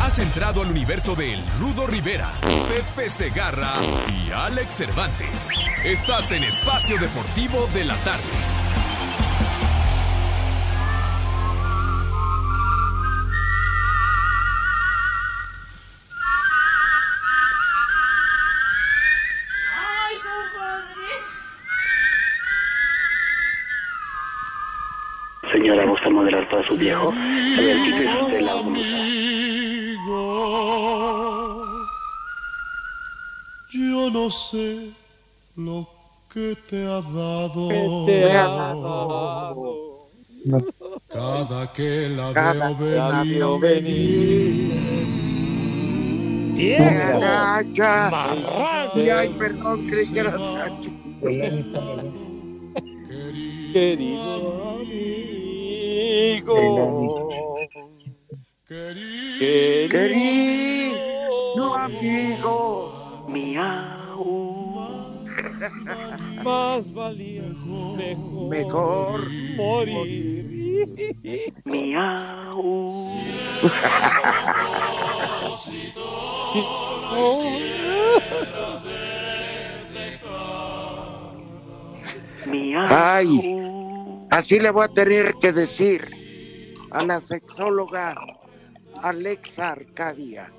Has entrado al universo de El Rudo Rivera, Pepe Segarra y Alex Cervantes. Estás en Espacio Deportivo de la Tarde. Ay, compadre. Señora, ¿gusta modelar para su viejo? A ver, quítese usted la blusa. Yo no sé lo que te ha dado. te ha dado? Cada que la Cada veo que la venir. veo venir. Marrano. Ay, perdón, creí que era Nacho. Querido amigo. Querido amigo. Miau. Más valía mejor, Mejor morir. Miau. Miau. Ay, así le voy a tener que decir a la sexóloga Alexa Arcadia.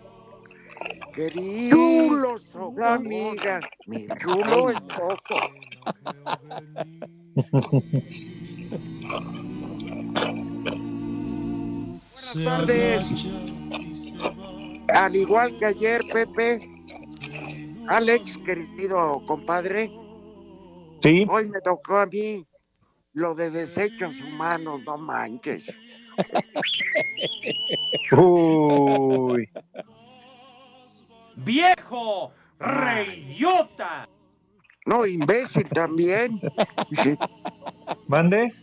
Querido chulo amiga, mi chulo esposo. Buenas tardes. Al igual que ayer, Pepe, Alex, querido compadre, Sí. hoy me tocó a mí lo de desechos humanos, no manches. Uy. ¡Viejo! ¡Reyota! No, imbécil también. ¿Mande?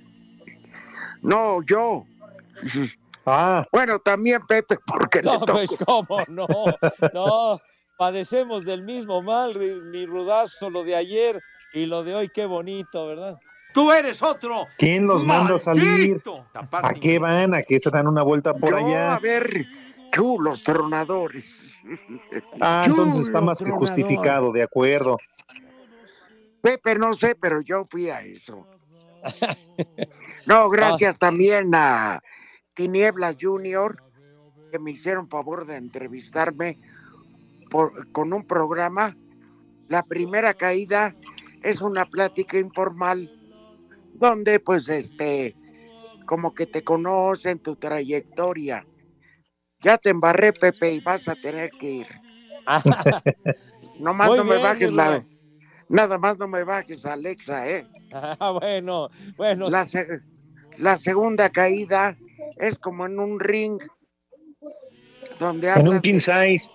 No, yo. Ah. Bueno, también Pepe, porque le No, tocó. pues cómo no, no, padecemos del mismo mal, mi rudazo, lo de ayer y lo de hoy, qué bonito, ¿verdad? ¡Tú eres otro! ¿Quién los manda a salir? ¿A qué van? ¿A qué se dan una vuelta por Yo, allá? a ver, chulos tronadores. Ah, entonces está más que tronador. justificado, de acuerdo. Pepe, no sé, pero yo fui a eso. No, gracias Ah. también a Tinieblas Junior, que me hicieron favor de entrevistarme por- con un programa. La primera caída es una plática informal, donde pues este, como que te conocen tu trayectoria. Ya te embarré, Pepe, y vas a tener que ir. Nomás Muy no me bien, bajes la... Nada más no me bajes, Alexa, ¿eh? Ah, bueno, bueno. La, se- la segunda caída es como en un ring donde En un king size.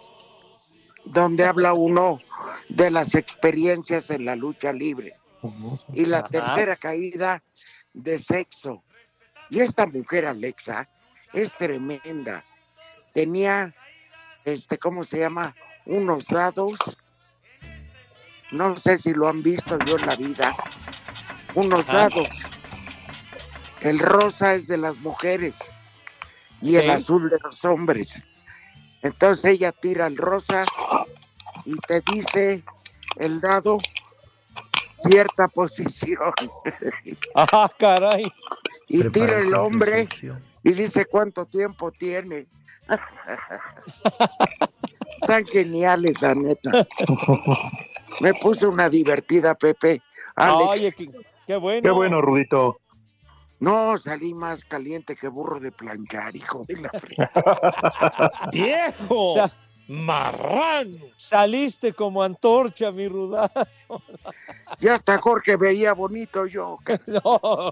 donde habla uno de las experiencias en la lucha libre. Y la Ajá. tercera caída de sexo. Y esta mujer, Alexa, es tremenda. Tenía, este, ¿cómo se llama? Unos dados. No sé si lo han visto yo en la vida. Unos dados. El rosa es de las mujeres y el azul de los hombres. Entonces ella tira el rosa y te dice el dado cierta posición. Ah, caray. y tira el hombre y dice cuánto tiempo tiene. Están geniales, la neta. Me puse una divertida, Pepe. Alex. Oye, qué, qué bueno. Qué bueno, Rudito. No, salí más caliente que burro de planchar, hijo de la fregada. ¡Viejo! O sea, marrano. Saliste como antorcha, mi rudazo. Y hasta Jorge veía bonito yo. No,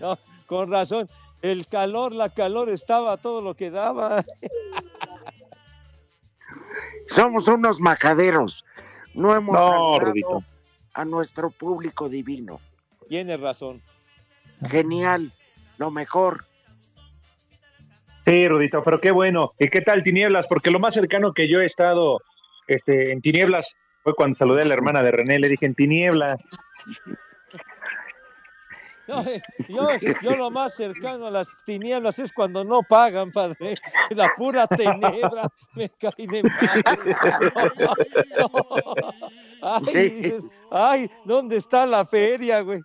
no, con razón. El calor, la calor estaba a todo lo que daba. Somos unos majaderos. No hemos No, a nuestro público divino. Tienes razón. Genial, lo mejor. Sí, Rudito, pero qué bueno. ¿Y qué tal Tinieblas? Porque lo más cercano que yo he estado este, en Tinieblas fue cuando saludé a la hermana de René, le dije en Tinieblas. No, yo, yo lo más cercano a las tinieblas es cuando no pagan, padre. La pura tenebra me cae de madre. No, no. Ay, dices, ay, ¿dónde está la feria, güey?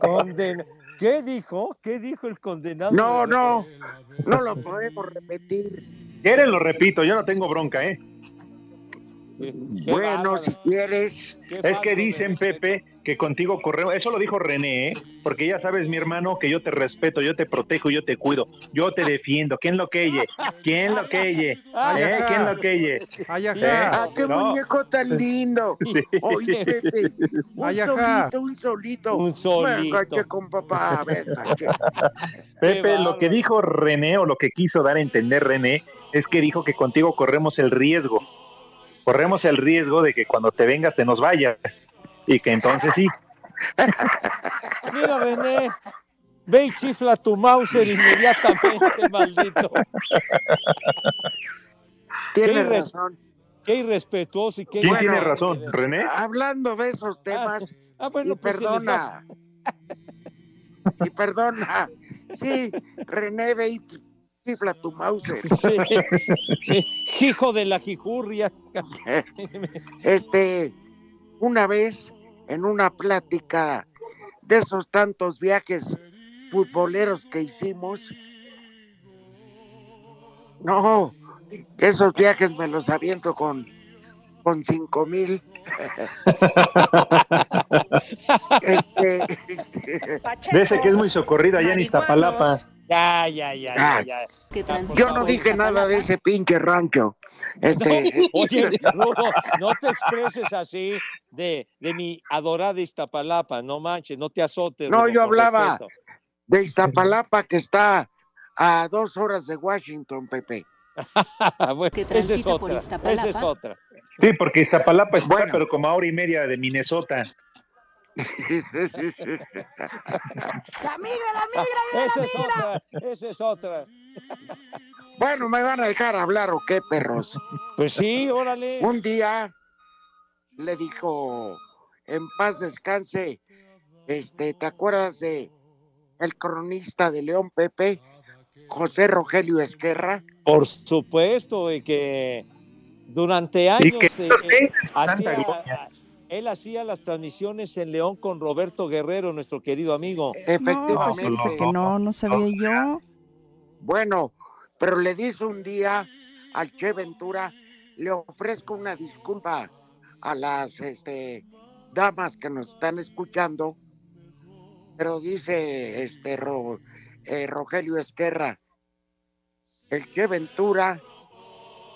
Condena- ¿Qué dijo? ¿Qué dijo el condenado? No, no, no lo podemos repetir. Quieren, lo repito, yo no tengo bronca, ¿eh? Bueno, si quieres. Es que dicen, Pepe, que contigo corremos. Eso lo dijo René, ¿eh? Porque ya sabes, mi hermano, que yo te respeto, yo te protejo, yo te cuido, yo te defiendo. ¿Quién lo queye? ¿Quién lo queye? ¿Eh? ¿Quién lo queye? Ay, ¿Eh? Ah, qué No. muñeco tan lindo. Oye, Pepe, un solito, un solito. Un solito. Venga, con papá, venga. Pepe, lo que dijo René o lo que quiso dar a entender René es que dijo que contigo corremos el riesgo. Corremos el riesgo de que cuando te vengas te nos vayas. Y que entonces sí. Mira, René, ve y chifla tu Mauser inmediatamente, maldito. Irres- razón. Qué irrespetuoso y qué... ¿Quién tiene razón? ¿René? Hablando de esos temas, Ah, bueno, y pues perdona. Y perdona. Sí, René, ve y chifla tu mouse. Sí, hijo de la jijurria. Este, una vez en una plática de esos tantos viajes futboleros que hicimos, no, esos viajes me los aviento con, con cinco mil. Este, De ese que es muy socorrido allá en Iztapalapa. Ya, ya, ya, ya, ya. yo no dije nada de ese pinche rancho. Este, Oye, Rudo, no te expreses así de, de mi adorada Iztapalapa, no manches, no te azotes. No, Rudo, yo hablaba respeto. de Iztapalapa que está a dos horas de Washington, Pepe. Bueno, Que esa es transita por Iztapalapa. esa es otra. Sí, porque Iztapalapa está, pero como a hora y media de Minnesota. La migra, la migra, mira Esa la es migra. otra, esa es otra. Bueno, ¿me van a dejar hablar o qué, perros? Pues sí, órale. Un día le dijo, en paz descanse, este, ¿te acuerdas de el cronista de León Pepe, José Rogelio Esquerra? Por supuesto, y que durante años que- eh, eh, hacía- él hacía las transmisiones en León con Roberto Guerrero, nuestro querido amigo. Efectivamente. Fíjese que no, no sabía yo. Bueno, pero le dice un día al Che Ventura, le ofrezco una disculpa a las este, damas que nos están escuchando, pero dice este Ro- eh, Rogelio Esquerra, el Che Ventura,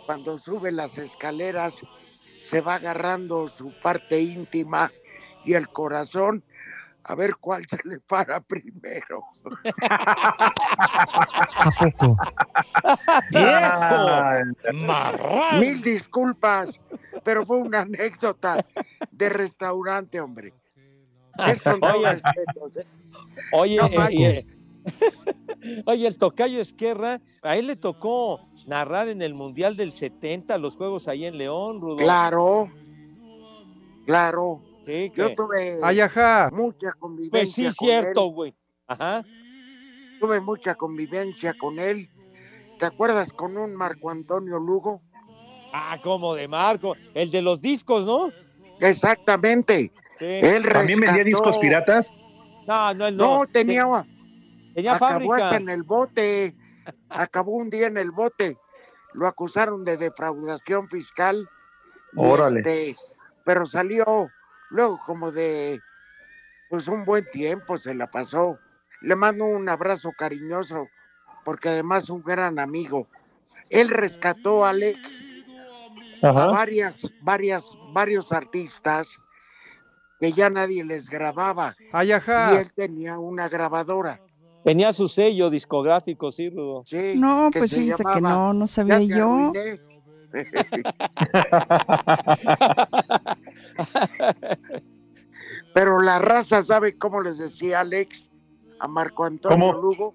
cuando sube las escaleras, se va agarrando su parte íntima y el corazón a ver cuál se le para primero. ¿A poco? ¡Viejo! Mil disculpas, pero fue una anécdota de restaurante, hombre. Es con todo respeto, ¿eh? Oye, No eh, oye, el tocayo Esquerra, a él le tocó narrar en el Mundial del 70 los juegos ahí en León, Rudo. Claro, claro. Sí, Yo que- tuve Ay, ajá. mucha convivencia Pues sí, con cierto, él. güey. Ajá. Tuve mucha convivencia con él. ¿Te acuerdas con un Marco Antonio Lugo? Ah, como de Marco, el de los discos, ¿no? Exactamente. Sí. Él ¿También vendía rescató- discos piratas? No, no, él no. No, tenía, tenía acabó fábrica. hasta en el bote. Acabó un día en el bote. Lo acusaron de defraudación fiscal. Órale. este, pero salió luego como de pues un buen tiempo se la pasó. Le mando un abrazo cariñoso porque además un gran amigo. Él rescató a Alex a varias, varias, varios artistas que ya nadie les grababa. Ay, Y él tenía una grabadora. Tenía su sello discográfico, sí, Rudo. Sí, No, pues se fíjese que no, no sabía yo. Pero la raza sabe cómo les decía Alex a Marco Antonio ¿Cómo? Lugo.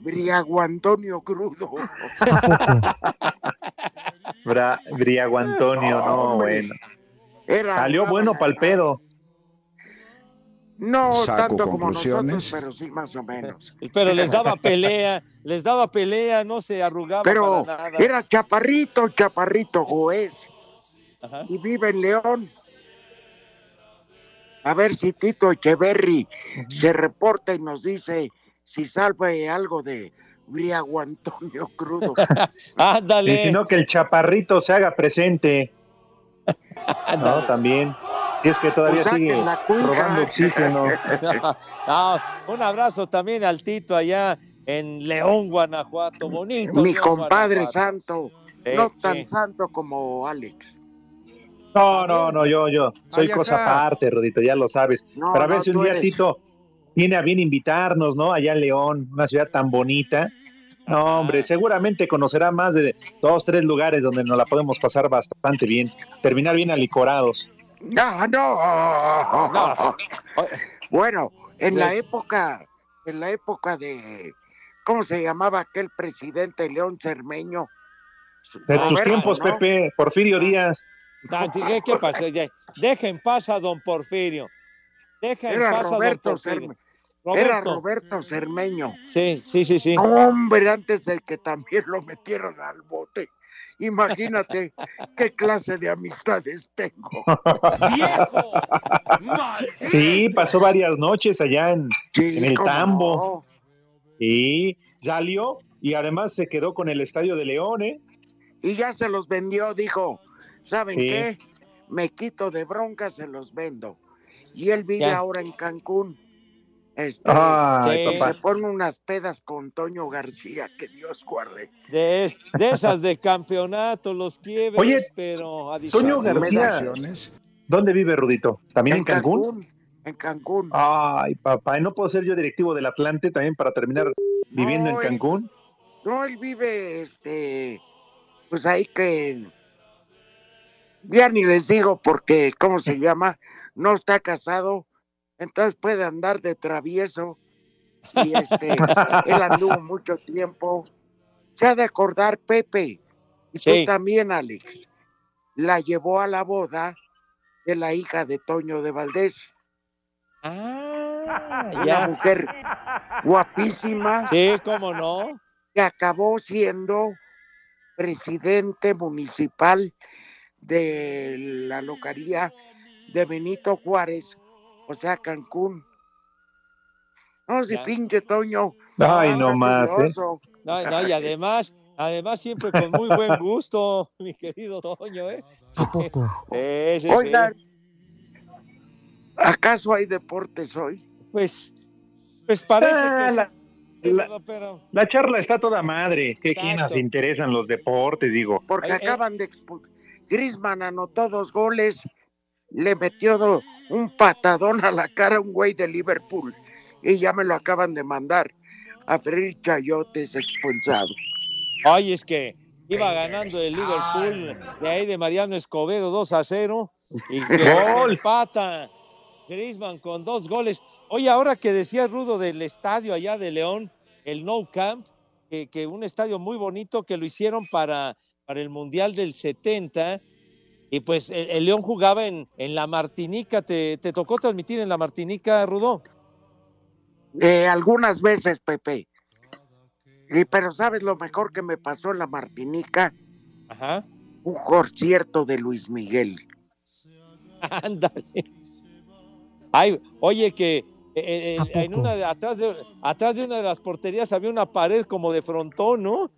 Briago Antonio Crudo. Bra Briago Antonio, No, bueno. Era Salió bueno para el pedo. No Saco tanto como nosotros, pero sí más o menos. Pero les daba pelea, les daba pelea, no se arrugaba Pero para nada. era chaparrito, chaparrito. Ajá. Y vive en León. A ver si Tito Echeverry se reporta y nos dice si salve algo de Briago Antonio Crudo. Ándale. Y si no, que el chaparrito se haga presente. No, también. Si es que todavía Pues sigue robando oxígeno. No, un abrazo también al Tito allá en León, Guanajuato. Bonito. Mi León, compadre Guanajuato. santo, no tan santo como Alex. No, no, no, yo, yo. Soy Ay, cosa aparte, Rodito, ya lo sabes. No, Pero a ver no, si un día eres- Tito tiene a bien invitarnos, ¿no? Allá en León, una ciudad tan bonita. No, hombre, seguramente conocerá más de dos, tres lugares donde nos la podemos pasar bastante bien. Terminar bien alicorados. No, no. Bueno, en la Pues- época, en la época de, ¿cómo se llamaba aquel presidente León Cermeño? De Ah, tus tiempos, ¿no? Pepe, Porfirio Díaz. Ah, ¿Qué, qué pasó? Deja en paz a don Porfirio. Deja en Era paz a don Roberto Porfirio. Cermeño. Era Roberto. Roberto Cermeño. Sí, sí, sí, sí. Hombre, antes de que también lo metieron al bote. Imagínate qué clase de amistades tengo. ¡Viejo! ¡Maldito! Sí, pasó varias noches allá en, Sí, en el Tambo. Y salió y además se quedó con el Estadio de León, ¿eh? Y ya se los vendió, dijo, ¿saben Sí. qué? Me quito de bronca, se los vendo. Y él vive Ya. ahora en Cancún. Este, Ay, Sí. se pone unas pedas con Toño García, que Dios guarde. De, es- de esas de campeonato, los quiebres, Oye, pero a Toño. García. ¿Dónde vive Rudito? ¿También en Cancún? En Cancún. Ay, papá, ¿y no puedo ser yo directivo del Atlante también para terminar viviendo No, en él- Cancún? No, él vive, este, pues ahí que, ya ni les digo porque, ¿cómo se llama? No está casado, entonces puede andar de travieso. Y este, él anduvo mucho tiempo. Se ha de acordar, Pepe, y tú Sí. también, Alex, la llevó a la boda de la hija de Toño de Valdés, Ah, una ya. mujer guapísima Sí, cómo no. que acabó siendo presidente municipal de la localidad de Benito Juárez, o sea, Cancún. No, si Ya. pinche Toño. Ay, no más, ¿eh? No, no, y además, además siempre con muy buen gusto, mi querido Toño, ¿eh? ¿A poco? Sí, sí, sí. Oigan, ¿acaso hay deportes hoy? Pues, pues parece Ah, que la- sí, la- pero- pero La charla está toda madre. ¿Qué nos interesan los deportes? Digo. Porque Ay, eh. acaban de expulsar. Grisman anotó dos goles, le metió do- un patadón a la cara a un güey de Liverpool y ya me lo acaban de mandar. A Freddy Chayotes expulsado. Ay, es que iba ganando el Liverpool de ahí de Mariano Escobedo 2 a 0 y que Gol. empata Griezmann con dos goles. Oye, ahora que decía Rudo del estadio allá de León, el No Camp, que, que un estadio muy bonito que lo hicieron para, para el Mundial del 70. Y pues el, el León jugaba en, en la Martinica. ¿Te, ¿Te tocó transmitir en la Martinica, Rudo? Eh, algunas veces, Pepe. Y, pero ¿sabes lo mejor que me pasó en la Martinica? Ajá. Un concierto de Luis Miguel. Ándale. Ay, oye, que eh, eh, en una de- atrás, de, atrás de una de las porterías había una pared como de frontón, ¿no?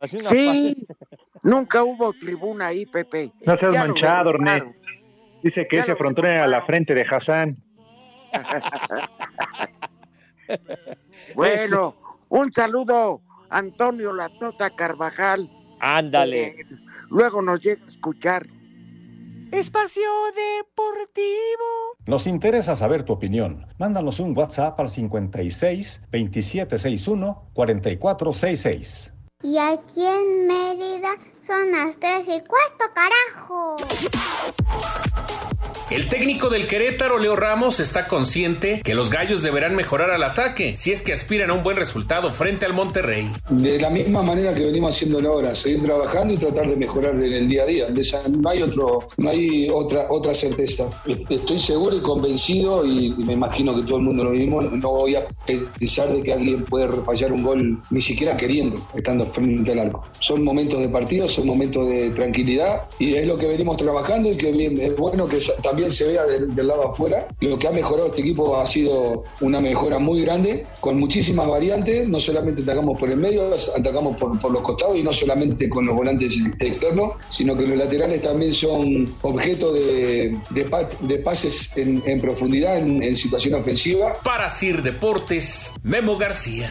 Así una Sí, nunca hubo tribuna ahí, Pepe. No seas Ya manchado, derribaron. Ornet. Dice que Ya ese lo frontón era la frente de Hassan. Bueno, un saludo, Antonio La Tota Carvajal. Ándale. Eh, luego nos llega a escuchar. Espacio Deportivo. Nos interesa saber tu opinión. Mándanos un WhatsApp al 56 2761 4466. Y aquí en Mérida son las tres y cuarto, carajo. El técnico del Querétaro, Leo Ramos, está consciente que los gallos deberán mejorar al ataque si es que aspiran a un buen resultado frente al Monterrey. De la misma manera que venimos haciéndolo ahora, seguir trabajando y tratar de mejorar en el día a día. De esa- no hay otro, no hay otra, otra certeza. Estoy seguro y convencido, y me imagino que todo el mundo lo mismo, no voy a pensar de que alguien puede fallar un gol ni siquiera queriendo, estando frente al arco. Son momentos de partido, son momentos de tranquilidad y es lo que venimos trabajando y que es bueno que también se vea del, lado afuera. Lo que ha mejorado este equipo ha sido una mejora muy grande, con muchísimas variantes. No solamente atacamos por el medio, atacamos por, los costados y no solamente con los volantes externos, sino que los laterales también son objeto de, de pa- de pases en, en profundidad, en, en situación ofensiva. Para Sir Deportes, Memo García.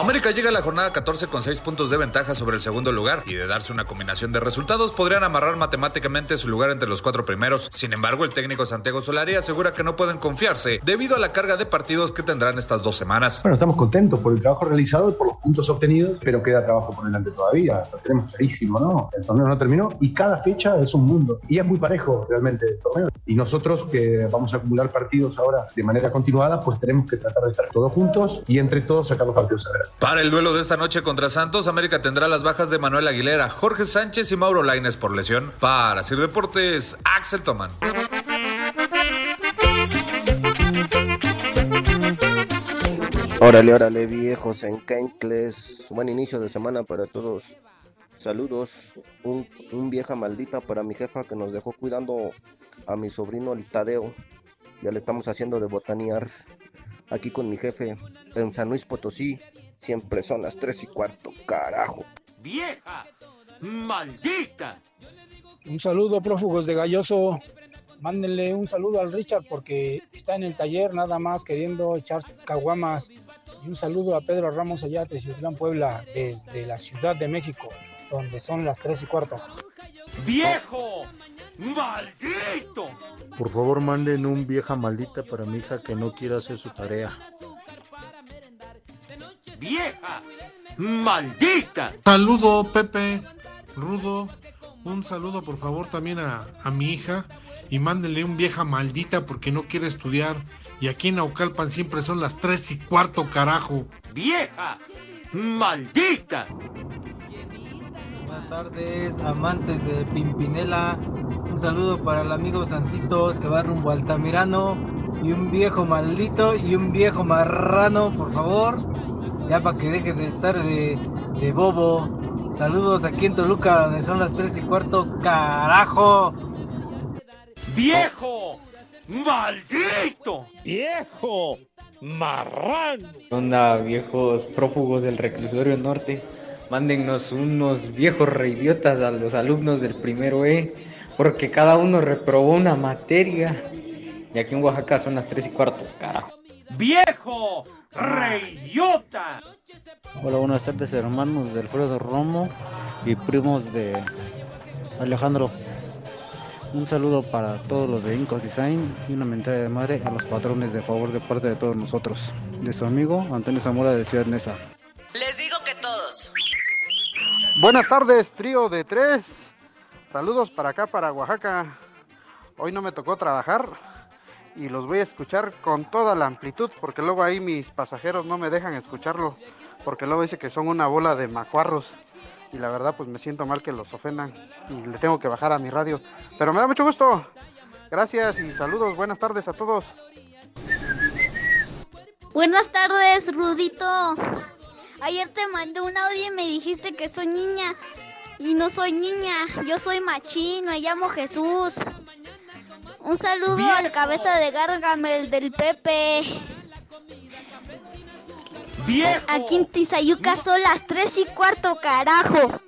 América llega a la jornada 14 con 6 puntos de ventaja sobre el segundo lugar y de darse una combinación de resultados podrían amarrar matemáticamente su lugar entre los cuatro primeros. Sin embargo, el técnico Santiago Solari asegura que no pueden confiarse debido a la carga de partidos que tendrán estas dos semanas. Bueno, estamos contentos por el trabajo realizado y por los puntos obtenidos, pero queda trabajo por delante todavía. Lo tenemos clarísimo, ¿no? El torneo no terminó y cada fecha es un mundo. Y es muy parejo realmente el torneo. Y nosotros que vamos a acumular partidos ahora de manera continuada, pues tenemos que tratar de estar todos juntos y entre todos sacar los partidos adelante. Para el duelo de esta noche contra Santos, América tendrá las bajas de Manuel Aguilera, Jorge Sánchez y Mauro Laines por lesión. Para Sir Deportes, Axel Toman. Órale, órale, viejos encancles. Buen inicio de semana para todos. Saludos. Un, un vieja maldita para mi jefa que nos dejó cuidando a mi sobrino el Tadeo. Ya le estamos haciendo de botanear aquí con mi jefe en San Luis Potosí. Siempre son las tres y cuarto, carajo. ¡Vieja! ¡Maldita! Un saludo, prófugos de Galloso. Mándenle un saludo al Richard porque está en el taller nada más queriendo echar caguamas. Y un saludo a Pedro Ramos allá de Ciudad Puebla, desde la Ciudad de México, donde son las tres y cuarto. ¡Viejo! ¡Maldito! Por favor, manden un vieja maldita para mi hija que no quiere hacer su tarea. ¡Vieja! ¡Maldita! Saludo, Pepe, Rudo. Un saludo, por favor, también a, a mi hija. Y mándenle un vieja maldita porque no quiere estudiar. Y aquí en Naucalpan siempre son las tres y cuarto, carajo. ¡Vieja! ¡Maldita! Buenas tardes, amantes de Pimpinela. Un saludo para el amigo Santitos que va rumbo a Altamirano. Y un viejo maldito y un viejo marrano, por favor. Ya para que deje de estar de, de bobo. Saludos aquí en Toluca, donde son las 3 y cuarto. ¡Carajo! ¡Viejo! ¡Maldito! ¡Viejo! ¡Marrano! ¿Qué onda, viejos prófugos del reclusorio norte? Mándennos unos viejos reidiotas a los alumnos del primero E, porque cada uno reprobó una materia. Y aquí en Oaxaca son las 3 y cuarto, carajo. ¡Viejo! ¡Reidiota! Hola, buenas tardes hermanos de Alfredo Romo y primos de Alejandro. Un saludo para todos los de Incos Design y una mentada de madre a los patrones de favor de parte de todos nosotros. De su amigo Antonio Zamora de Ciudad Neza. Les digo que todos. Buenas tardes, trío de tres. Saludos para acá, para Oaxaca. Hoy no me tocó trabajar y los voy a escuchar con toda la amplitud porque luego ahí mis pasajeros no me dejan escucharlo porque luego dice que son una bola de macuarros y la verdad pues me siento mal que los ofendan y le tengo que bajar a mi radio. Pero me da mucho gusto. Gracias y saludos. Buenas tardes a todos. Buenas tardes, Rudito. Ayer te mandé un audio y me dijiste que soy niña. Y no soy niña, yo soy machín, me llamo Jesús. Un saludo al cabeza de Gargamel del Pepe. ¡Viejo! Aquí en Tizayuca son las tres y cuarto, carajo.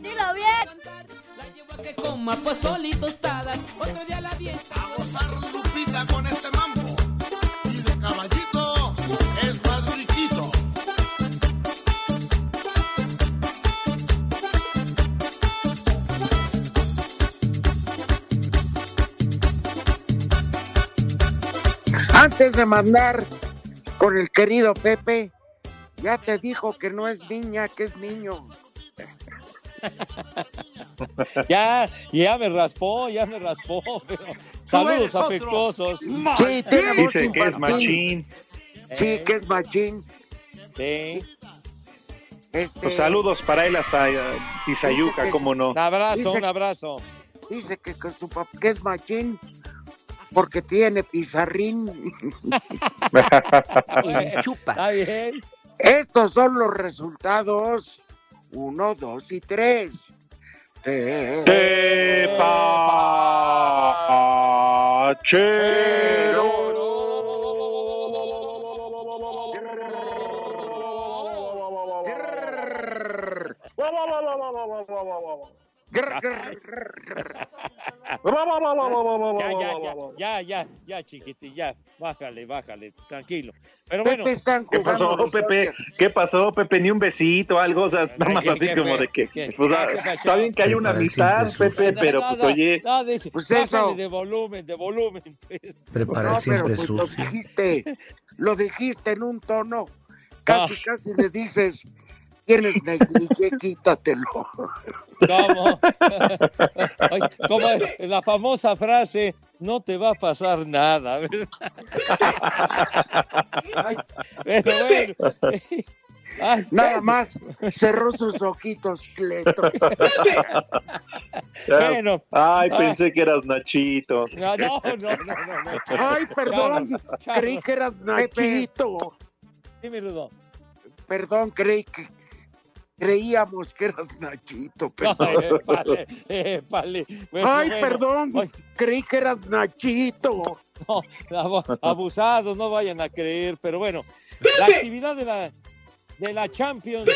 Dilo bien. Que coma pues solito tostadas, otro día a la dieta. A gozar Lupita con este mambo. Y de caballito Antes de mandar con el querido Pepe, ya te dijo que no es niña, que es niño. ya, ya me raspó, ya me raspó. pero saludos afectuosos. Sí, tiene Dice que es machín. Sí, que es machín. Sí. Este, Pues saludos para él hasta eh, Tizayuca, cómo no. Un abrazo, Dice- un abrazo. Dice que, que su papá que es machín porque tiene pizarrín. Está bien. Estos son los resultados. Uno, dos y tres. Ya, ya, ya, ya, ya, ya, chiquitín, ya, bájale, bájale, tranquilo. Pero bueno, ¿Qué pasó, Pepe? ¿Qué pasó, Pepe? Ni un besito, algo, o sea, nada más ¿qué- así qué como de que, ¿Qué? pues, ah, está bien que haya una Prepara simple Pepe, pero pues oye, Pues eso. de volumen, de volumen. pues. No, pero pues lo dijiste, lo dijiste en un tono, casi, casi le dices, tienes negligé, quítatelo. ¿Cómo? Como la famosa frase, no te va a pasar nada, ¿verdad? Ay, pero bueno. Ay, Nada más cerró sus ojitos, Cleto. Bueno. ay, Ay. pensé que eras Nachito. No, no, no, no, no. Ay, perdón, Carlos, creí que eras Nachito. Dime, Rudo. Perdón, creí que creíamos que eras Nachito. No, Perdón. eh, vale, eh, vale. Bueno, Ay, bueno. perdón, Ay, creí que eras Nachito. no, abusados, no vayan a creer, pero bueno, la actividad de la, de la Champions.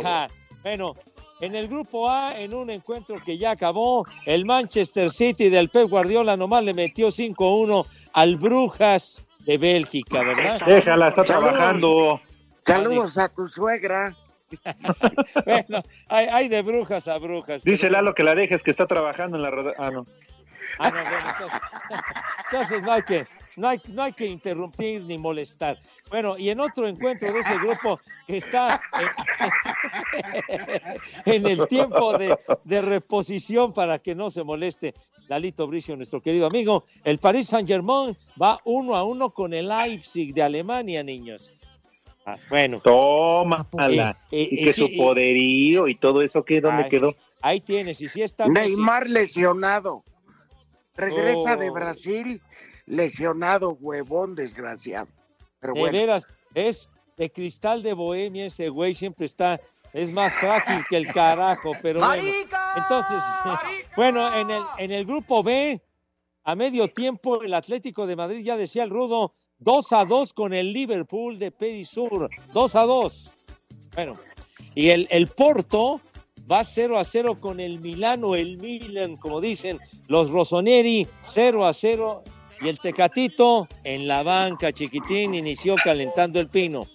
Ajá. Bueno, en el grupo A, en un encuentro que ya acabó, el Manchester City del Pep Guardiola nomás le metió 5-1 al Brujas de Bélgica, ¿verdad? Déjala, está trabajando. Saludos a tu suegra. Bueno, hay, hay de brujas a brujas. pero- Dice Lalo que la dejes, que está trabajando en la roda- Ah, no. Ah, no, bueno, entonces, entonces no hay que no hay, no hay que interrumpir ni molestar. Bueno, y en otro encuentro de ese grupo que está en, en el tiempo de, de reposición para que no se moleste Lalito Bricio, nuestro querido amigo, el Paris Saint Germain va uno a uno con el Leipzig de Alemania, niños. Ah, bueno. Tómala. Eh, eh, y eh, que sí, su poderío y todo eso, ¿qué? ¿Dónde Ay, quedó? Ahí tienes, y si está Neymar lesionado. Regresa de Oh. Brasil lesionado, huevón desgraciado. Pero De bueno, veras, es de cristal de bohemia ese güey, siempre está, es más frágil que el carajo, pero bueno. Entonces, bueno, en el, en el grupo B, a medio tiempo, el Atlético de Madrid, ya decía el Rudo, 2 a 2 con el Liverpool de Perisur, 2 a 2. Bueno, y el, el Porto va 0 a 0 con el Milano, el Milan, como dicen los Rossoneri, 0 a 0. Y el Tecatito en la banca, chiquitín, inició calentando el pino.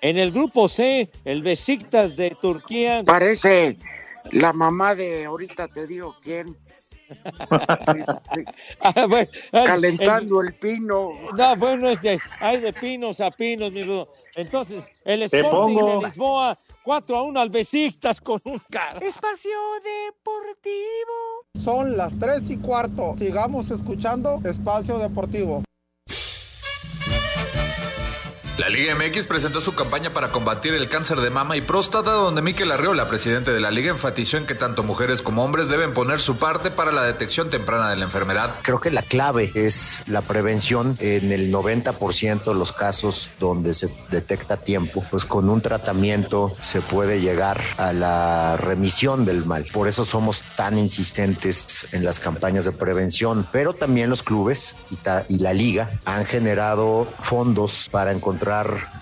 En el grupo C, el Besiktas de Turquía. parece la mamá de ahorita te digo quién. Ah, bueno, Calentando el pino. No, bueno, es de, hay de pinos a pinos, mi Rudo. Entonces, el Sporting pongo. de Lisboa, 4 a 1 al Besiktas con un cara. Espacio Deportivo. Son las 3 y cuarto. Sigamos escuchando Espacio Deportivo. La Liga MX presentó su campaña para combatir el cáncer de mama y próstata, donde Miquel Arriola, presidente de la liga, enfatizó en que tanto mujeres como hombres deben poner su parte para la detección temprana de la enfermedad. Creo que la clave es la prevención en el 90% de los casos donde se detecta a tiempo, pues con un tratamiento se puede llegar a la remisión del mal. Por eso somos tan insistentes en las campañas de prevención, pero también los clubes y, la liga han generado fondos para encontrar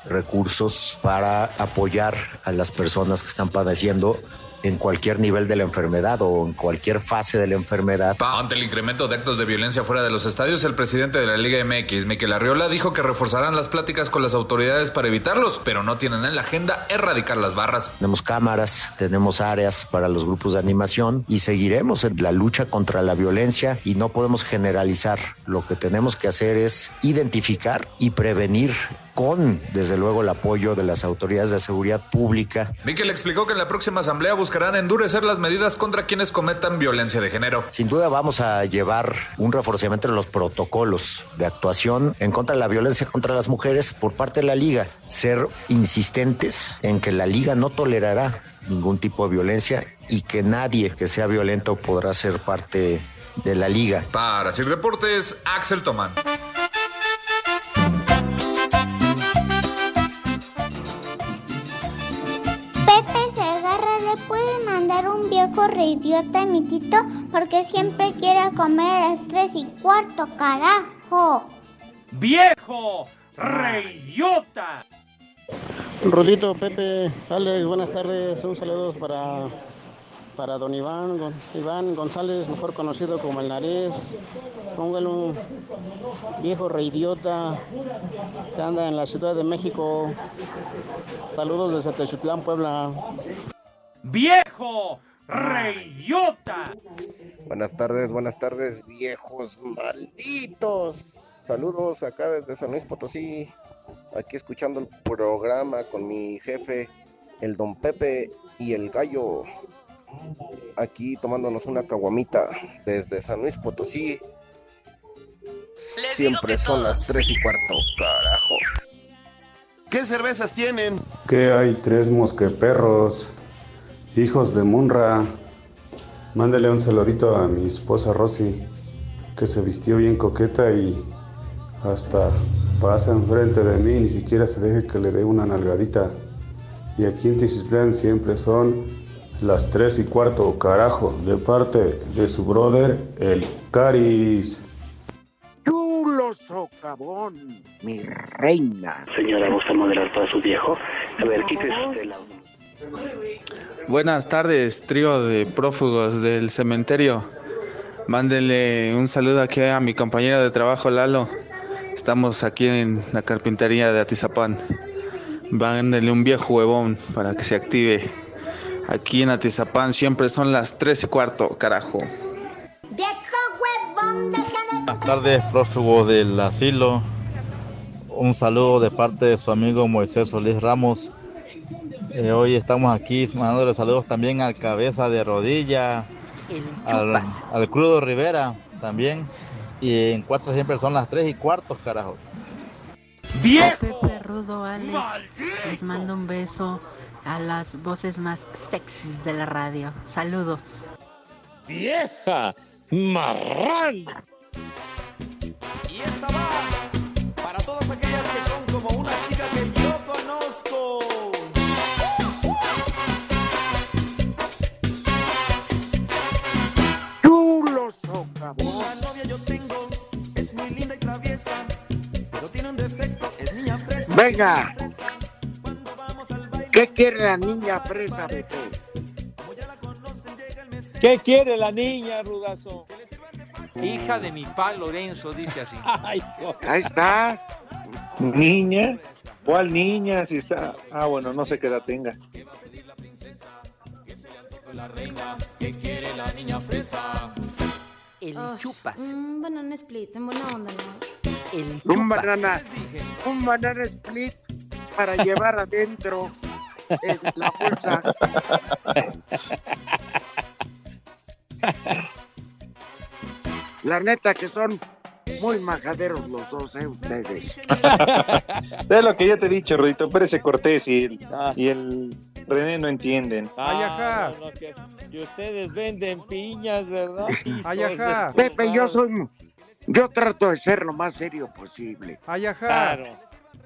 recursos para apoyar a las personas que están padeciendo en cualquier nivel de la enfermedad o en cualquier fase de la enfermedad. Ante el incremento de actos de violencia fuera de los estadios, el presidente de la Liga MX, Miquel Arriola, dijo que reforzarán las pláticas con las autoridades para evitarlos, pero no tienen en la agenda erradicar las barras. Tenemos cámaras, tenemos áreas para los grupos de animación y seguiremos en la lucha contra la violencia y no podemos generalizar. Lo que tenemos que hacer es identificar y prevenir con, desde luego, el apoyo de las autoridades de seguridad pública. Miquel explicó que en la próxima asamblea buscarán endurecer las medidas contra quienes cometan violencia de género. Sin duda vamos a llevar un reforzamiento de los protocolos de actuación en contra de la violencia contra las mujeres por parte de la liga. Ser insistentes en que la liga no tolerará ningún tipo de violencia y que nadie que sea violento podrá ser parte de la liga. Para Sir Deportes, Axel Tomán. Viejo reidiota mi tito porque siempre quiere comer a las tres y cuarto, carajo. ¡Viejo! ¡Reyota! Rudito, Pepe, Alex, buenas tardes. Un saludo para, para don Iván, Iván González, mejor conocido como el Nariz. Póngale un viejo reidiota que anda en la Ciudad de México. Saludos desde Techutlán, Puebla. ¡Viejo! ¡Reyota! Buenas tardes, buenas tardes, viejos malditos. Saludos acá desde San Luis Potosí. Aquí escuchando el programa con mi jefe, el don Pepe y el gallo. Aquí tomándonos una caguamita desde San Luis Potosí. Siempre son las tres y cuarto, carajo. ¿Qué cervezas tienen? Que hay tres mosqueperros, hijos de Munra. Mándele un saludito a mi esposa Rosy, que se vistió bien coqueta y hasta pasa enfrente de mí, ni siquiera se deje que le dé una nalgadita. Y aquí en Tizitlán siempre son las tres y cuarto, carajo, de parte de su brother, el Caris. Chulo socavón, mi reina. Señora, ¿gusta moderar para su viejo? A ver, quítese usted la... Buenas tardes, trío de prófugos del cementerio. Mándenle un saludo aquí a mi compañero de trabajo Lalo. Estamos aquí en la carpintería de Atizapán. Mándenle un viejo huevón para que se active. Aquí en Atizapán siempre son las 3 y cuarto, carajo. Buenas tardes, prófugo del asilo. Un saludo de parte de su amigo Moisés Solís Ramos. Eh, hoy estamos aquí mandándole saludos también al cabeza de rodilla, al, al crudo Rivera también. Y en cuatro siempre son las tres y cuartos, carajo. Pepe Rudo, Alex, les mando un beso a las voces más sexys de la radio. Saludos. ¡Vieja! ¡Marrán! Y esta va para todas aquellas que Venga. ¿Qué quiere la niña fresa, Pepe? ¿Qué quiere la niña, Rudazo? Hija de mi pa Lorenzo, dice así. Ay, Ahí está. Niña. ¿Cuál niña? Si está. Ah, bueno, no sé qué edad tenga. Que quiere la niña fresa. El chupas. Un banana split, en buena onda, ¿no? El Un banana, un banana split para llevar adentro en la bolsa. La neta que son muy majaderos los dos, ¿eh? Ustedes. Es lo que yo te he dicho, Rudito, Pérez Cortés y el, Ah. y el René no entienden. Ah, no, no, que- y ustedes venden piñas, ¿verdad? Ay, ajá. Pepe, yo soy. Yo trato de ser lo más serio posible. Ay, ajá. Claro.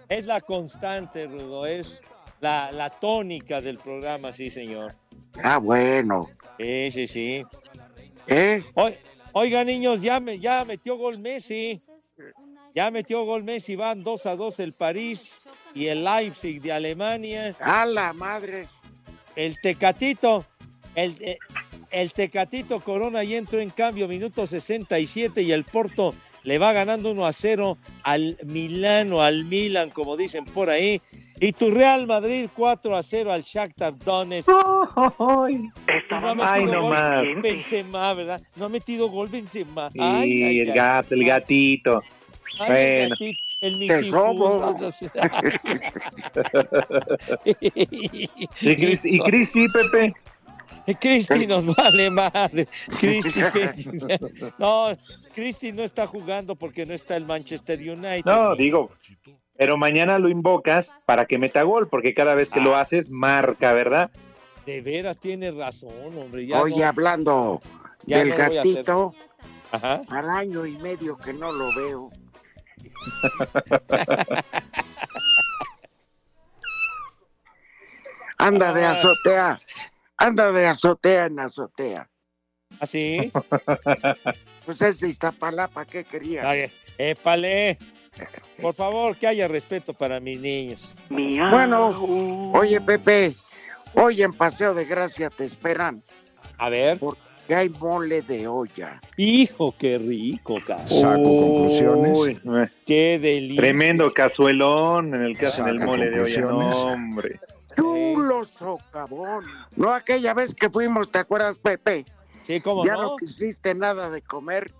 Es la constante, Rudo, es la, la tónica del programa, sí, señor. Ah, bueno. Sí, sí, sí. ¿Eh? Oi- Oiga, niños, ya, me, ya metió gol Messi. Ya metió gol Messi, van 2 a 2 el París y el Leipzig de Alemania. A la madre. El Tecatito, el, eh, el Tecatito Corona ya entró en cambio, minuto 67 y el Porto le va ganando 1 a 0 al Milano, al Milan, como dicen por ahí. Y tu Real Madrid 4 a 0 al Shakhtar Donetsk. Estaba No ha Ay, metido no más. Benzema, ¿verdad? No ha metido gol Benzema. Y Ay, ay, el ay. gato, el gatito. Ay, el bueno. gatito, el Te misifundas. ¿Y Cris, y Cris sí, Pepe? Cristi nos vale madre. Cristi, no, Cristi no está jugando porque no está el Manchester United. No, digo, pero mañana lo invocas para que meta gol, porque cada vez que Ah. lo haces, marca, ¿verdad? De veras tiene razón, hombre. Ya Oye, no- hablando ya del no gatito, Ajá. al año y medio que no lo veo. Anda de Ah. azotea, anda de azotea en azotea. ¿Ah, sí? Pues es de Iztapalapa, ¿qué quería? Ay, épale. Por favor, que haya respeto para mis niños. Bueno, oye Pepe, hoy en Paseo de Gracia te esperan. A ver. Porque hay mole de olla. Hijo, qué rico, cabrón. Saco conclusiones. Uy, Qué delicia. tremendo cazuelón en el que hacen el mole de olla. No, hombre. Chulo socavón. No aquella vez que fuimos, ¿te acuerdas, Pepe? Sí, cómo ya no? no. quisiste nada de comer,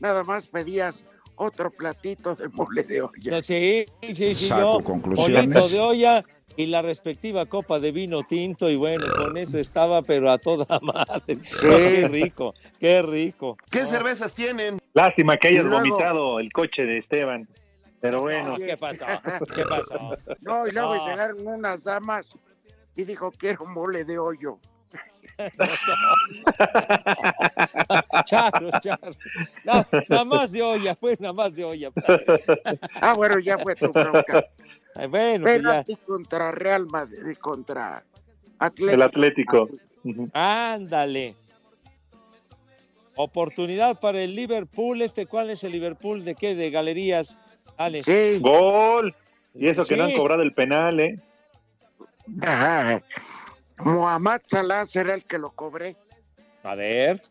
nada más pedías otro platito de mole de olla. Sí, sí, sí, Saco yo. conclusiones. De olla y la respectiva copa de vino tinto y bueno, con eso estaba, pero a toda madre. Qué rico, qué rico. ¿Qué cervezas tienen? Lástima que hayas luego- vomitado el coche de Esteban. Pero bueno. ¿Qué pasó? ¿Qué pasó? No, y luego No. llegaron unas damas y dijo, quiero mole de hoyo. Charros, charros. No, nada más de olla, fue nada más de olla. Ah, bueno, ya fue tu bronca. Ay, Bueno, pues ya. Contra Real Madrid, contra Atlético. El Atlético. Ándale. Oportunidad para el Liverpool. ¿Este cuál es el Liverpool? ¿De qué? ¿De galerías? Ale. Sí. Gol. Y eso que no han cobrado el penal, ¿eh? Ajá. Mohamed Salah será el que lo cobre. A ver.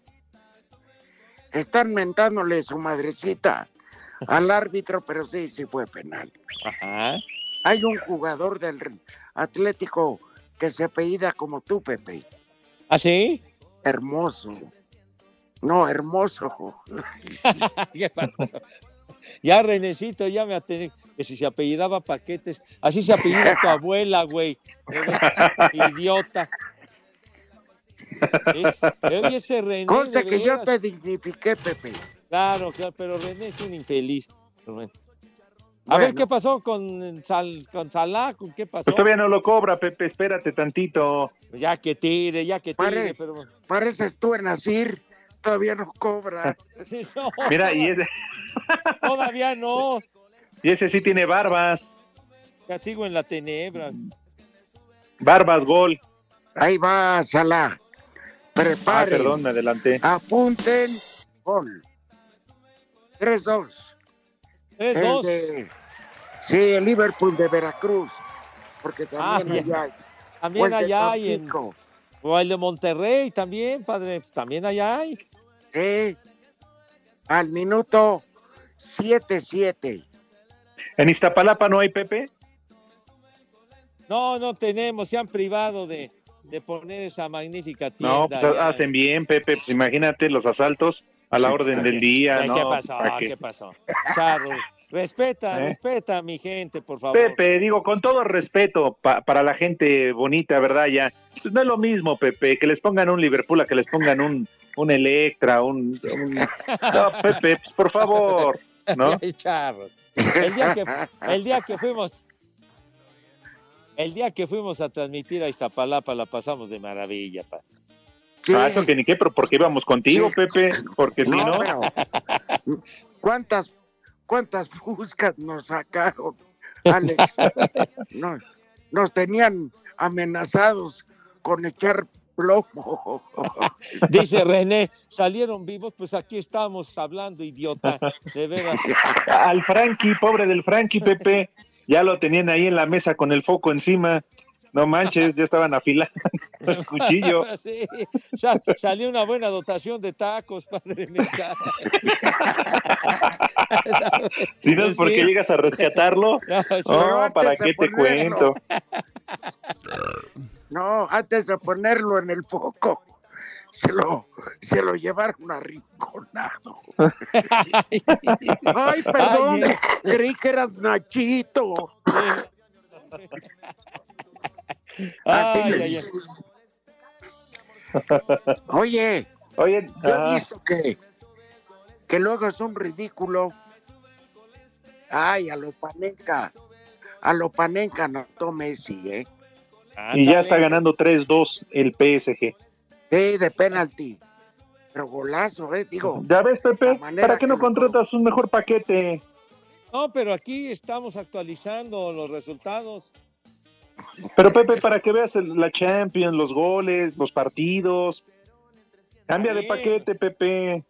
Están mentándole su madrecita al árbitro, pero sí, sí fue penal. Ajá. Hay un jugador del Atlético que se apellida como tú, Pepe. ¿Ah, sí? Hermoso. No, hermoso. ¿Qué pasó? Ya Renecito, ya me atendí. Que si se apellidaba Paquetes. Así se apellida tu abuela, güey. Idiota. Es- oye, ese René. Conste de que yo te dignifiqué, Pepe. Claro, claro, pero René es un infeliz. Bueno. A ver qué pasó con, Sal, con Salah, con qué pasó. Pues todavía no lo cobra, Pepe. Espérate tantito. Ya que tire, ya que tire, Pare. pero Pareces tú en Asir, todavía no cobra. No, Mira, y ese, todavía no. y ese sí tiene barbas. Ya sigo en la tenebra. Barbas, gol. Ahí va Salah. Ah, Preparen. perdón, me adelanté. Apunten. Gol. 3-2. El 3-2. de- Sí, el Liverpool de Veracruz. Porque también Ah, allá hay. También allá hay en. Tampico. O el de Monterrey también, padre. También allá hay. Sí. Al minuto 7-7. ¿En Iztapalapa no hay, Pepe? No, no tenemos. Se han privado de, de poner esa magnífica tienda. No, pues allá. hacen bien, Pepe. Pues imagínate los asaltos a la orden del día, Ay, ¿no? ¿Qué pasó? ¿Para qué? ¿Qué pasó? Charro, respeta, ¿Eh? respeta a mi gente, por favor. Pepe, digo, con todo respeto pa- para la gente bonita, ¿verdad? Ya, pues no es lo mismo, Pepe, que les pongan un Liverpool a que les pongan un, un Electra, un... un- No, Pepe, pues, por favor. ¿no? El día que, el día que fuimos, el día que fuimos a transmitir a Iztapalapa la pasamos de maravilla, pa. Ah, eso que ni qué, pero porque íbamos contigo, Pepe, porque si no, pero, ¿Cuántas, cuántas fuscas nos sacaron, Alex? No, nos tenían amenazados con echar plomo. Dice René, salieron vivos, pues aquí estamos hablando, idiota, de veras. al Frankie, pobre del Frankie, Pepe, ya lo tenían ahí en la mesa con el foco encima. No manches, ya estaban afilando el cuchillo. Sí, sa- salió una buena dotación de tacos, padre mío. Si no es porque Sí. llegas a rescatarlo, No, sí. no, antes ¿para de qué te ponerlo. cuento? No, antes de ponerlo en el foco, se lo, se lo llevaron arrinconado. Ay, perdón, Ay, creí que eras Nachito. Así Ay, le ay, dije. Oye, Oye, yo he visto que, que luego es un ridículo. Ay, a lo panenca, a lo panenca no Messi, ¿eh? y ya está ganando 3-2 el PSG. Sí, de penalti. Pero golazo, ¿eh? Digo, ¿Ya ves, Pepe? ¿Para qué que no contratas un mejor paquete? No, pero aquí estamos actualizando los resultados. Pero Pepe, para que veas el- la Champions, los goles, los partidos. Cambia de paquete, Pepe.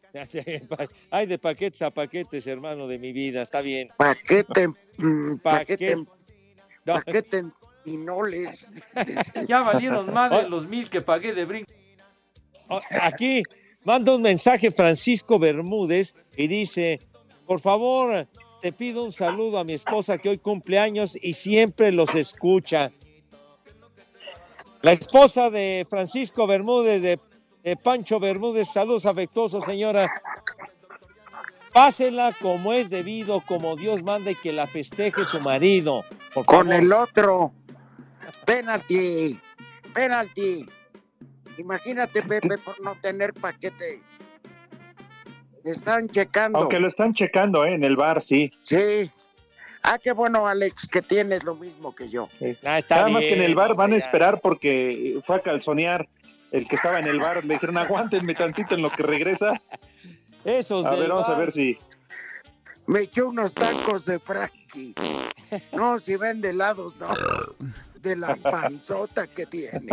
Hay de paquetes a paquetes, hermano de mi vida, está bien. paquete, mm, paquete, Paquete. No. paquete en pinoles. Ya valieron más de los mil que pagué de brinco. Oh, Aquí manda un mensaje Francisco Bermúdez y dice, por favor, te pido un saludo a mi esposa que hoy cumple años y siempre los escucha. La esposa de Francisco Bermúdez, de, de Pancho Bermúdez, saludos afectuosos, señora. Pásela como es debido, como Dios manda y que la festeje su marido. Por Con favor. el otro. Penalti, penalti. Imagínate, Pepe, por no tener paquete. Están checando. Aunque lo están checando ¿eh? en el bar, sí. Sí. Ah, qué bueno, Alex, que tienes lo mismo que yo. Ah, está Nada más que en el bien, bar van a esperar porque fue a calzonear el que estaba en el bar. Le dijeron, aguántenme tantito en lo que regresa. Esos A del ver, vamos a ver si... Me echó unos tacos de Frankie. No, si vende helados, no. De la panzota que tiene.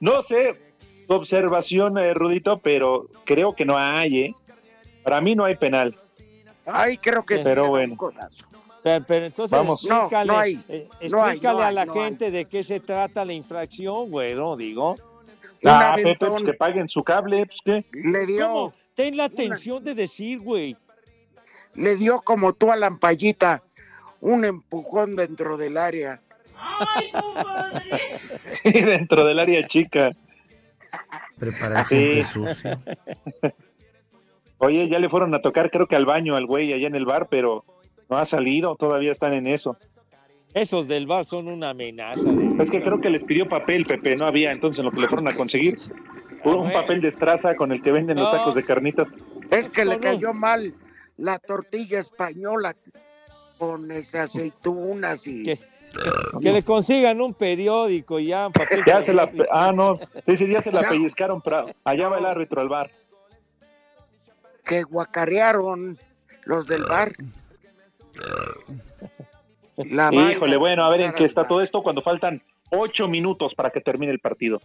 No sé tu observación, eh, Rudito, pero creo que no hay, ¿eh? Para mí no hay penal. Ay, creo que sí Pero bueno. un codazo. Pero, pero entonces Vamos. No, explícale, no hay. eh, No hay, explícale no a la no gente de qué se trata la infracción, güero, digo. Un Ah, Pepe, pues que paguen su cable, pues ¿qué? Le dio, ¿Cómo? Ten la atención de decir, güey. le dio como tú a la ampallita un empujón dentro del área. dentro del área chica. Prepara Sí. siempre sucio. Oye, ya le fueron a tocar, creo que al baño al güey allá en el bar, pero no ha salido, todavía están en eso. Esos del bar son una amenaza. de- Es que creo que les pidió papel, Pepe, no había, entonces lo que le fueron a conseguir fue un papel de estraza con el que venden los tacos de carnitas. Es que le cayó mal la tortilla española con esas aceitunas y... ¿Qué? Que le consigan un periódico ya, un papel Ya se la, ah, no, sí, ya se la Ya. pellizcaron, pero allá va el árbitro al bar. que guacarearon los del bar. La Híjole, bueno, a ver en qué está todo esto cuando faltan ocho minutos para que termine el partido.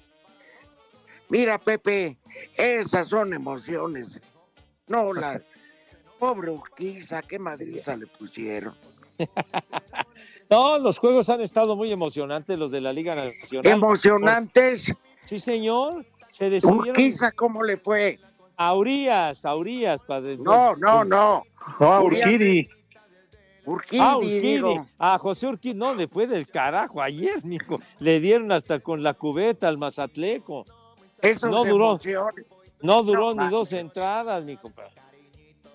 Mira, Pepe, esas son emociones. No, la pobre Urquiza, qué madriza le pusieron. No, los juegos han estado muy emocionantes, los de la Liga Nacional. Emocionantes. Sí, señor. Se decidieron Urquiza, ¿cómo le fue? a Urias, a Urias, padre. No, no, no. No, a Urias- Urquidi. Ah, Urquidi. digo. A José Urquidi, no, le fue del carajo ayer, mijo. Le dieron hasta con la cubeta al Mazatleco. Eso no duró. No duró No, ni dos entradas, mi compadre.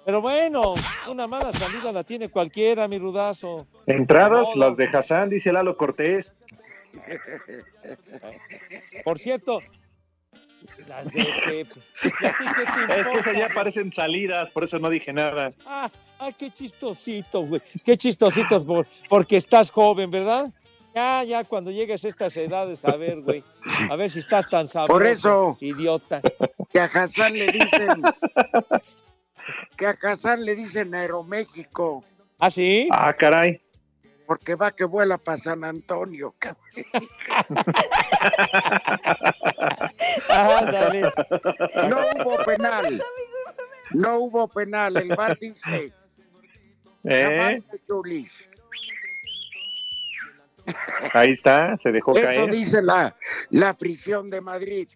Pero bueno, una mala salida la tiene cualquiera, mi rudazo. Entradas, las de Hassan, dice Lalo Cortés. Por cierto, Las de. ¿Y a ti qué te Es que esas ya parecen salidas, por eso no dije nada. Ah, ah, qué chistosito, güey. Qué chistositos por, porque estás joven, ¿verdad? Ya, ya, cuando llegues a estas edades, a ver, güey. A ver si estás tan sabroso. Por eso. Idiota. Que a Hassan le dicen. que a Hassan le dicen Aeroméxico. ¿Ah, sí? Ah, caray. Porque va que vuela para San Antonio. cabrón. Ándale. No hubo penal. No hubo penal. El VAR dice. ¿Eh? Ahí está, se dejó Eso caer. dice la, la prisión de Madrid.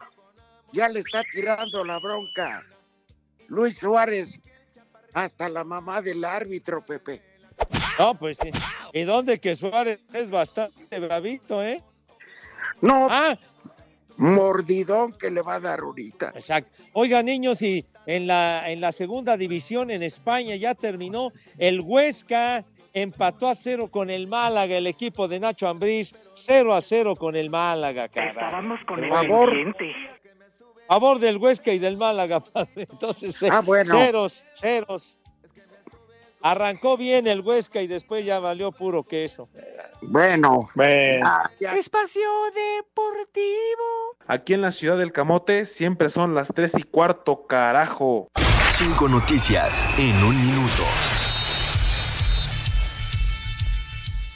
Ya le está tirando la bronca. Luis Suárez, hasta la mamá del árbitro, Pepe. No, pues sí. ¿Y dónde que Suárez es bastante bravito, eh? No, Ah, mordidón que le va a dar ahorita. exacto. Oiga, niños, y en la, en la segunda división en España ya terminó el Huesca. Empató a cero con el Málaga, el equipo de Nacho Ambriz, 0 a 0 con el Málaga, caray. Estábamos con Por el favor. pendiente. A favor del Huesca y del Málaga, padre. Entonces, Ah, bueno. ceros, ceros. Arrancó bien el Huesca y después ya valió puro queso. Bueno, ah, Espacio Deportivo. Aquí en la ciudad del Camote siempre son las tres y cuarto, carajo. Cinco noticias en un minuto.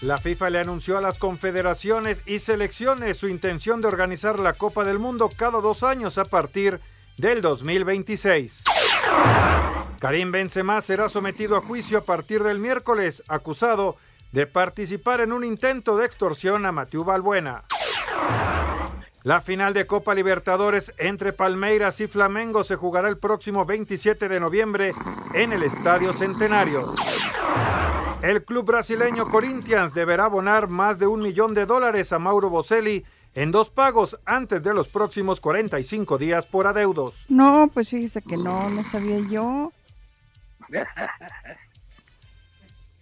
La FIFA le anunció a las confederaciones y selecciones su intención de organizar la Copa del Mundo cada dos años a partir del 2026. Karim Benzema será sometido a juicio a partir del miércoles, acusado de participar en un intento de extorsión a Mathieu Balbuena. La final de Copa Libertadores entre Palmeiras y Flamengo se jugará el próximo 27 de noviembre en el Estadio Centenario. El club brasileño Corinthians deberá abonar más de un millón de dólares a Mauro Boselli en dos pagos antes de los próximos 45 días por adeudos. No, pues fíjese que no, no sabía yo.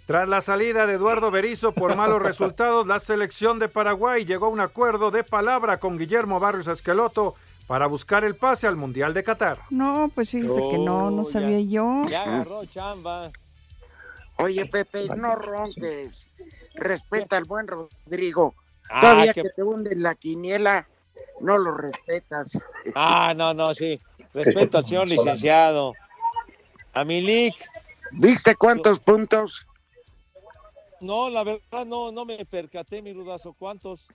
Tras la salida de Eduardo Berizzo por malos resultados, la selección de Paraguay llegó a un acuerdo de palabra con Guillermo Barrios Esqueloto para buscar el pase al Mundial de Qatar. No, pues fíjese que no, no Oh, ya- sabía yo. Ya agarró chamba. Oye, Pepe, no ronques. Respeta al buen Rodrigo. Ah, Todavía qué- que te hunden la quiniela, no lo respetas. Ah, no, no, sí. Respeto al señor licenciado. A Milik. ¿Viste cuántos puntos? No, la verdad no, no me percaté, mi rudazo. ¿Cuántos?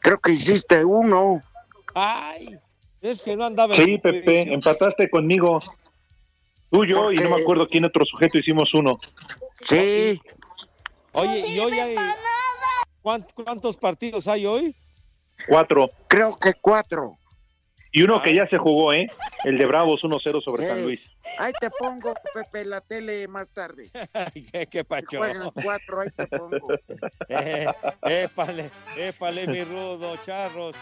Creo que hiciste uno. Ay, es que no andaba sí, Pepe, empataste conmigo. Tú, yo y no me acuerdo quién otro sujeto hicimos uno. Sí, Oye, ¿y hoy hay ¿cuánt- cuántos partidos hay hoy? Cuatro. creo que cuatro. Y uno que ya se jugó, ¿eh? El de Bravos 1-0 sobre Sí. San Luis. Ahí te pongo, Pepe, la tele más tarde. ¿Qué, qué pacho? Juegan cuatro, ahí te pongo. Eh, épale, épale, mi rudo, charros.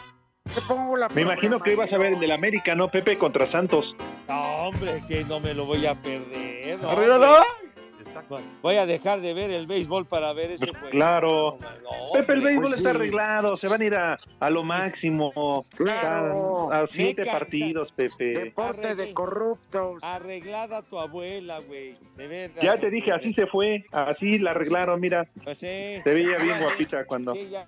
Te pongo la Me imagino que ibas a ver el del América, ¿no, Pepe? Contra Santos. No, hombre, que no me lo voy a perder. no, Voy a dejar de ver el béisbol para ver ese juego. Claro. No, Pepe, el béisbol pues está sí. arreglado, se van a ir a, a lo máximo. Claro. A, siete partidos, Pepe. Deporte de corruptos. Arreglada tu abuela, güey. De veras. Ya te dije, así se fue, así la arreglaron, mira. Pues sí. Se veía bien guapita cuando... sí, ya,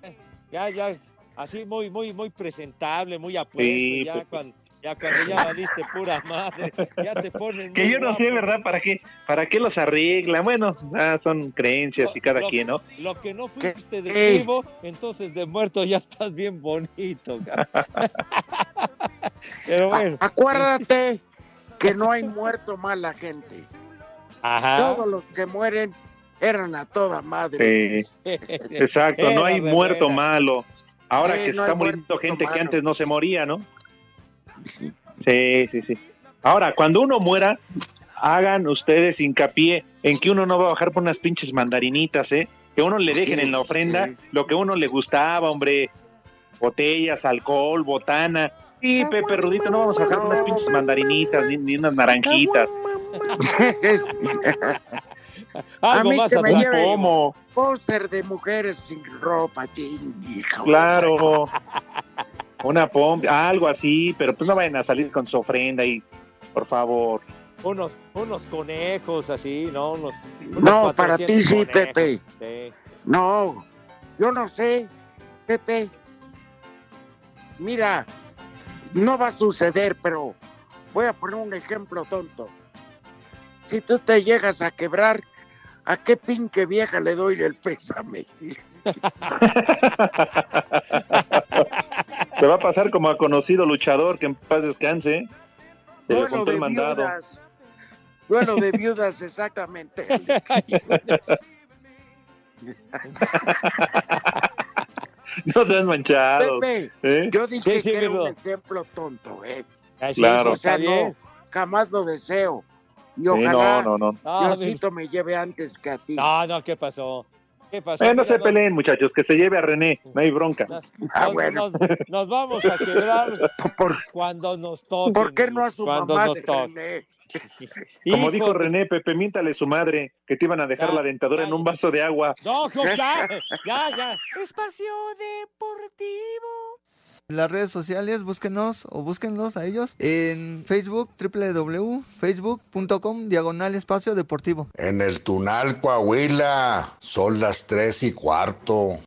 ya, ya, así muy, muy, muy presentable, muy apuesto, Sí, ya pues, cuando, ya cuando ya valiste pura madre, ya te ponen Que yo no sé. ¿verdad? ¿Para qué, para qué los arreglan? Bueno, ah, son creencias y cada Lo- quien, ¿no? Lo que no fuiste de ¿Qué? vivo, entonces de muerto ya estás bien bonito. Pero bueno. Acuérdate que no hay muerto mala gente. Ajá. Todos los que mueren eran a toda madre. Sí, exacto, no hay muerto malo. Ahora Sí, que no está muriendo gente que antes no se moría, ¿no? Sí, sí, sí. Ahora, cuando uno muera, hagan ustedes hincapié en que uno no va a bajar por unas pinches mandarinitas, ¿eh? Que uno le dejen Sí, en la ofrenda sí. lo que a uno le gustaba, hombre. Botellas, alcohol, botana. Sí, Pepe Rudito, no vamos a bajar por unas pinches mandarinitas ni, ni unas naranjitas. A Algo mí más que me atrás. lleven ¿Cómo? póster de mujeres sin ropa, ching, hijo. Claro. Una pompa, algo así, pero pues no vayan a salir con su ofrenda y por favor. Unos, unos conejos así, ¿no? Unos, unos No, para 400 ti sí, conejos. Pepe. Sí. No, yo no sé, Pepe. Mira, no va a suceder, pero voy a poner un ejemplo tonto. Si tú te llegas a quebrar, ¿a qué pinche vieja le doy el pésame? Te va a pasar como a conocido luchador que en paz descanse. Te le Duelo contó el de mandado. viudas. Duelo de viudas, exactamente. No seas manchado. Pepe, ¿eh? yo dije Sí, sí, que era un ejemplo tonto, ¿eh? Así Claro. O sea, no, jamás lo deseo. Y Sí, ojalá no, no, no. Ah, Diosito me lleve antes que a ti. No, no, ¿qué pasó? ¿Qué pasó? Eh, no Mira, se peleen, muchachos, que se lleve a René, no hay bronca. Ah, nos, bueno. nos- nos vamos a quebrar cuando nos toque. ¿Por qué no a su cuando mamá nos de toque. René? Como dijo René, Pepe, miéntale a su madre que te iban a dejar Ya, la dentadura en un vaso de agua. No, no, ya, ya, ya. Espacio Deportivo. Las redes sociales, búsquenos o búsquenlos a ellos en Facebook, www.facebook.com, diagonal espacio deportivo. En el Tunal, Coahuila, son las tres y cuarto.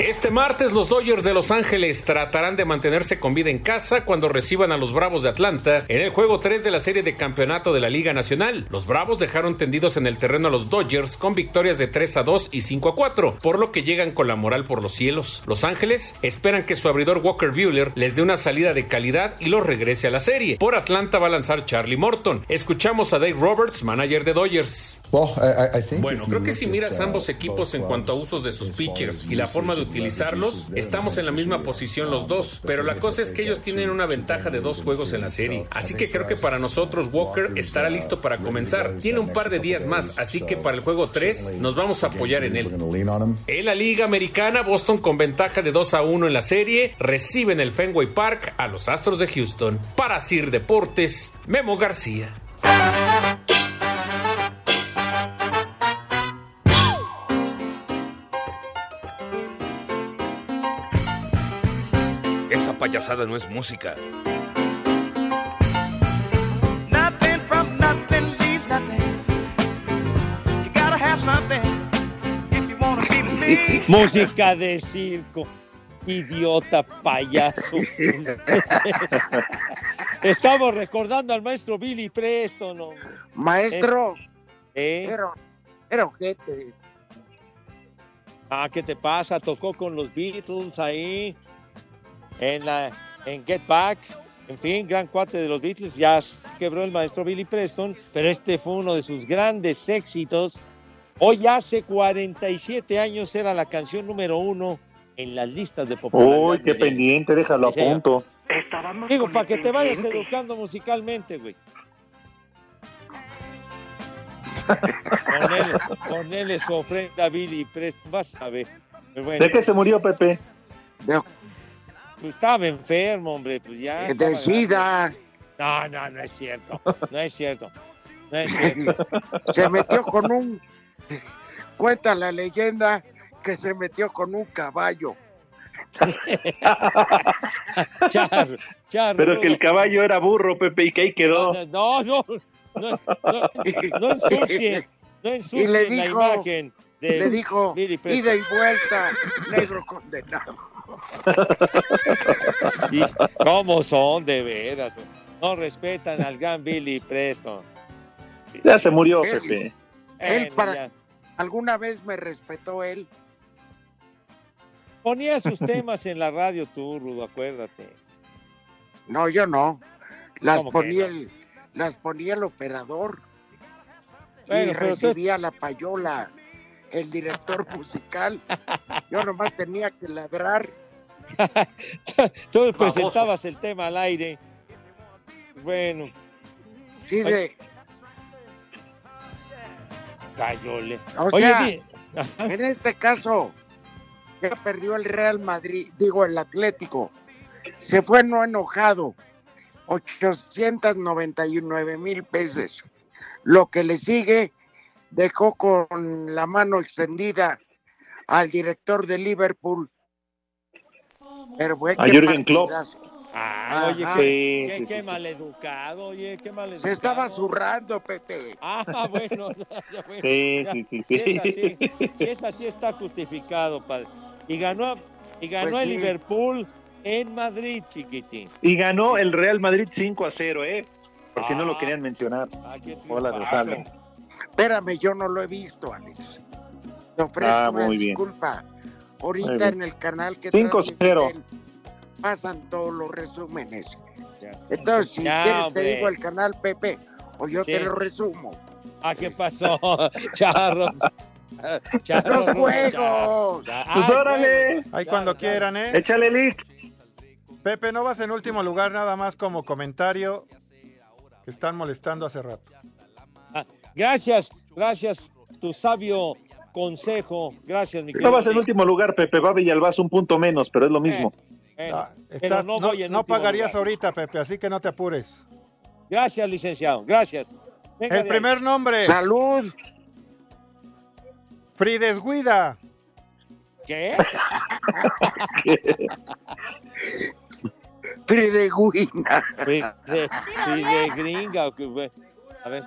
Este martes los Dodgers de Los Ángeles tratarán de mantenerse con vida en casa cuando reciban a los Bravos de Atlanta en el juego 3 de la serie de campeonato de la Liga Nacional. Los Bravos dejaron tendidos en el terreno a los Dodgers con victorias de 3 a 2 y 5 a 4, por lo que llegan con la moral por los cielos. Los Ángeles esperan que su abridor Walker Buehler les dé una salida de calidad y los regrese a la serie. Por Atlanta va a lanzar Charlie Morton. Escuchamos a Dave Roberts, manager de Dodgers. Bueno, creo que si miras ambos equipos en cuanto a usos de sus pitchers y la forma de utilizarlos, estamos en la misma posición los dos, pero la cosa es que ellos tienen una ventaja de dos juegos en la serie, así que creo que para nosotros Walker estará listo para comenzar. Tiene un par de días más, así que para el juego 3 nos vamos a apoyar en él. En la Liga Americana, Boston con ventaja de 2 a 1 en la serie, recibe en el Fenway Park a los Astros de Houston. Para Sir Deportes, Memo García. Payasada no es música. Nothing from nothing leaves nothing. You gotta have something if you wanna be me. Música de circo. Idiota payaso. Estamos recordando al maestro Billy Preston. hombre. Maestro, ¿Eh? era, era ojete. Ah, ¿qué te pasa? Tocó con los Beatles ahí en la en Get Back. En fin, gran cuate de los Beatles. Ya quebró el maestro Billy Preston, pero este fue uno de sus grandes éxitos. Hoy hace 47 años era la canción número uno en las listas de popularidad. Uy, qué pendiente, déjalo a Sí, punto. Digo, para que te vayas educando musicalmente, güey. Ponele, ponele su ofrenda a Billy Preston, vas a ver. Bueno, ¿De qué se murió, Pepe? Pues estaba enfermo, hombre, pues ya. SIDA. No, no, no es cierto. No es cierto. No es cierto. Se metió con un. Cuenta la leyenda que se metió con un caballo. Charro, charro, Pero que el caballo era burro, Pepe, y que ahí quedó. No, no, no, no, no ensucien, no Y ensucien le la imagen de le dijo, ida y vuelta, negro condenado. Y ¿Cómo son de veras? No respetan al gran Billy Preston. Ya se murió, Él- Pepe. Él para, ya. alguna vez me respetó él. Ponía sus temas en la radio tú, Rudo, acuérdate. No, yo no. Las ¿Cómo que ponía no? el, las ponía el operador. Bueno, y pero tú- recibía la payola el director musical. Yo nomás tenía que ladrar. Tú presentabas el tema al aire. Bueno. Sí, de, Cayole. o Oye, sea, di- en este caso, ya perdió el Real Madrid, digo el Atlético. Se fue no enojado. 899 mil pesos. Lo que le sigue, dejó con la mano extendida al director de Liverpool Pero fue A que Jürgen Klopp. Ah, oye, qué, qué- qué maleducado, oye, qué maleducado. Se estaba zurrando, Pepe. Ah, bueno, ya, bueno, Sí, ya. sí, sí, Si es así, sí. si es así está justificado, padre. Y ganó, y ganó Pues el sí. Liverpool en Madrid, chiquitín. Y ganó el Real Madrid 5 a 0, ¿eh? Por si no lo Ah. querían mencionar. Ah, Hola, triunfazo. Espérame, yo no lo he visto, Alex. Te ofrezco Ah, una muy bien. disculpa. Ahorita en el canal que 5-0. transmiten, pasan todos los resúmenes. Entonces, si Ya, quieres hombre. te digo el canal, Pepe, o yo Sí. te lo resumo. Ah, ¿qué pasó? Charro. Charro, ¡Los no, juegos! ya- Pues Ay, órale. juegos. Ahí cuando ya. quieran, ¿eh? Échale, Lick. Pepe, no vas en último lugar nada más como comentario. Que están molestando hace rato. Gracias, gracias, tu sabio consejo. Gracias, mi No querido. vas en último lugar, Pepe. Va Villalbaz un punto menos, pero es lo mismo. Eh, Ah, pero no no pagarías lugar. ahorita, Pepe, así que no te apures. Gracias, licenciado. Gracias. Venga El primer nombre, ¡Salud! Frides Guida. ahí. ¿Qué? Pridegüina. Fui de, fui de gringa. o qué fue? A ver,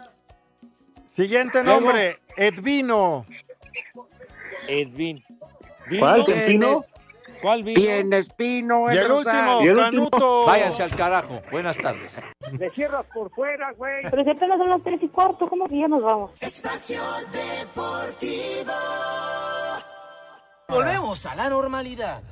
Siguiente nombre, Edvino. Edwin. ¿Cuál? ¿Vino? ¿Tempino? ¿Cuál vino? Tienes pino Y el último, Y el último. Canuto. Váyanse al carajo. Buenas tardes. Le cierras por fuera, güey. Pero si apenas son las tres y cuarto, ¿cómo que ya nos vamos? Espacio Deportivo. Volvemos a la normalidad.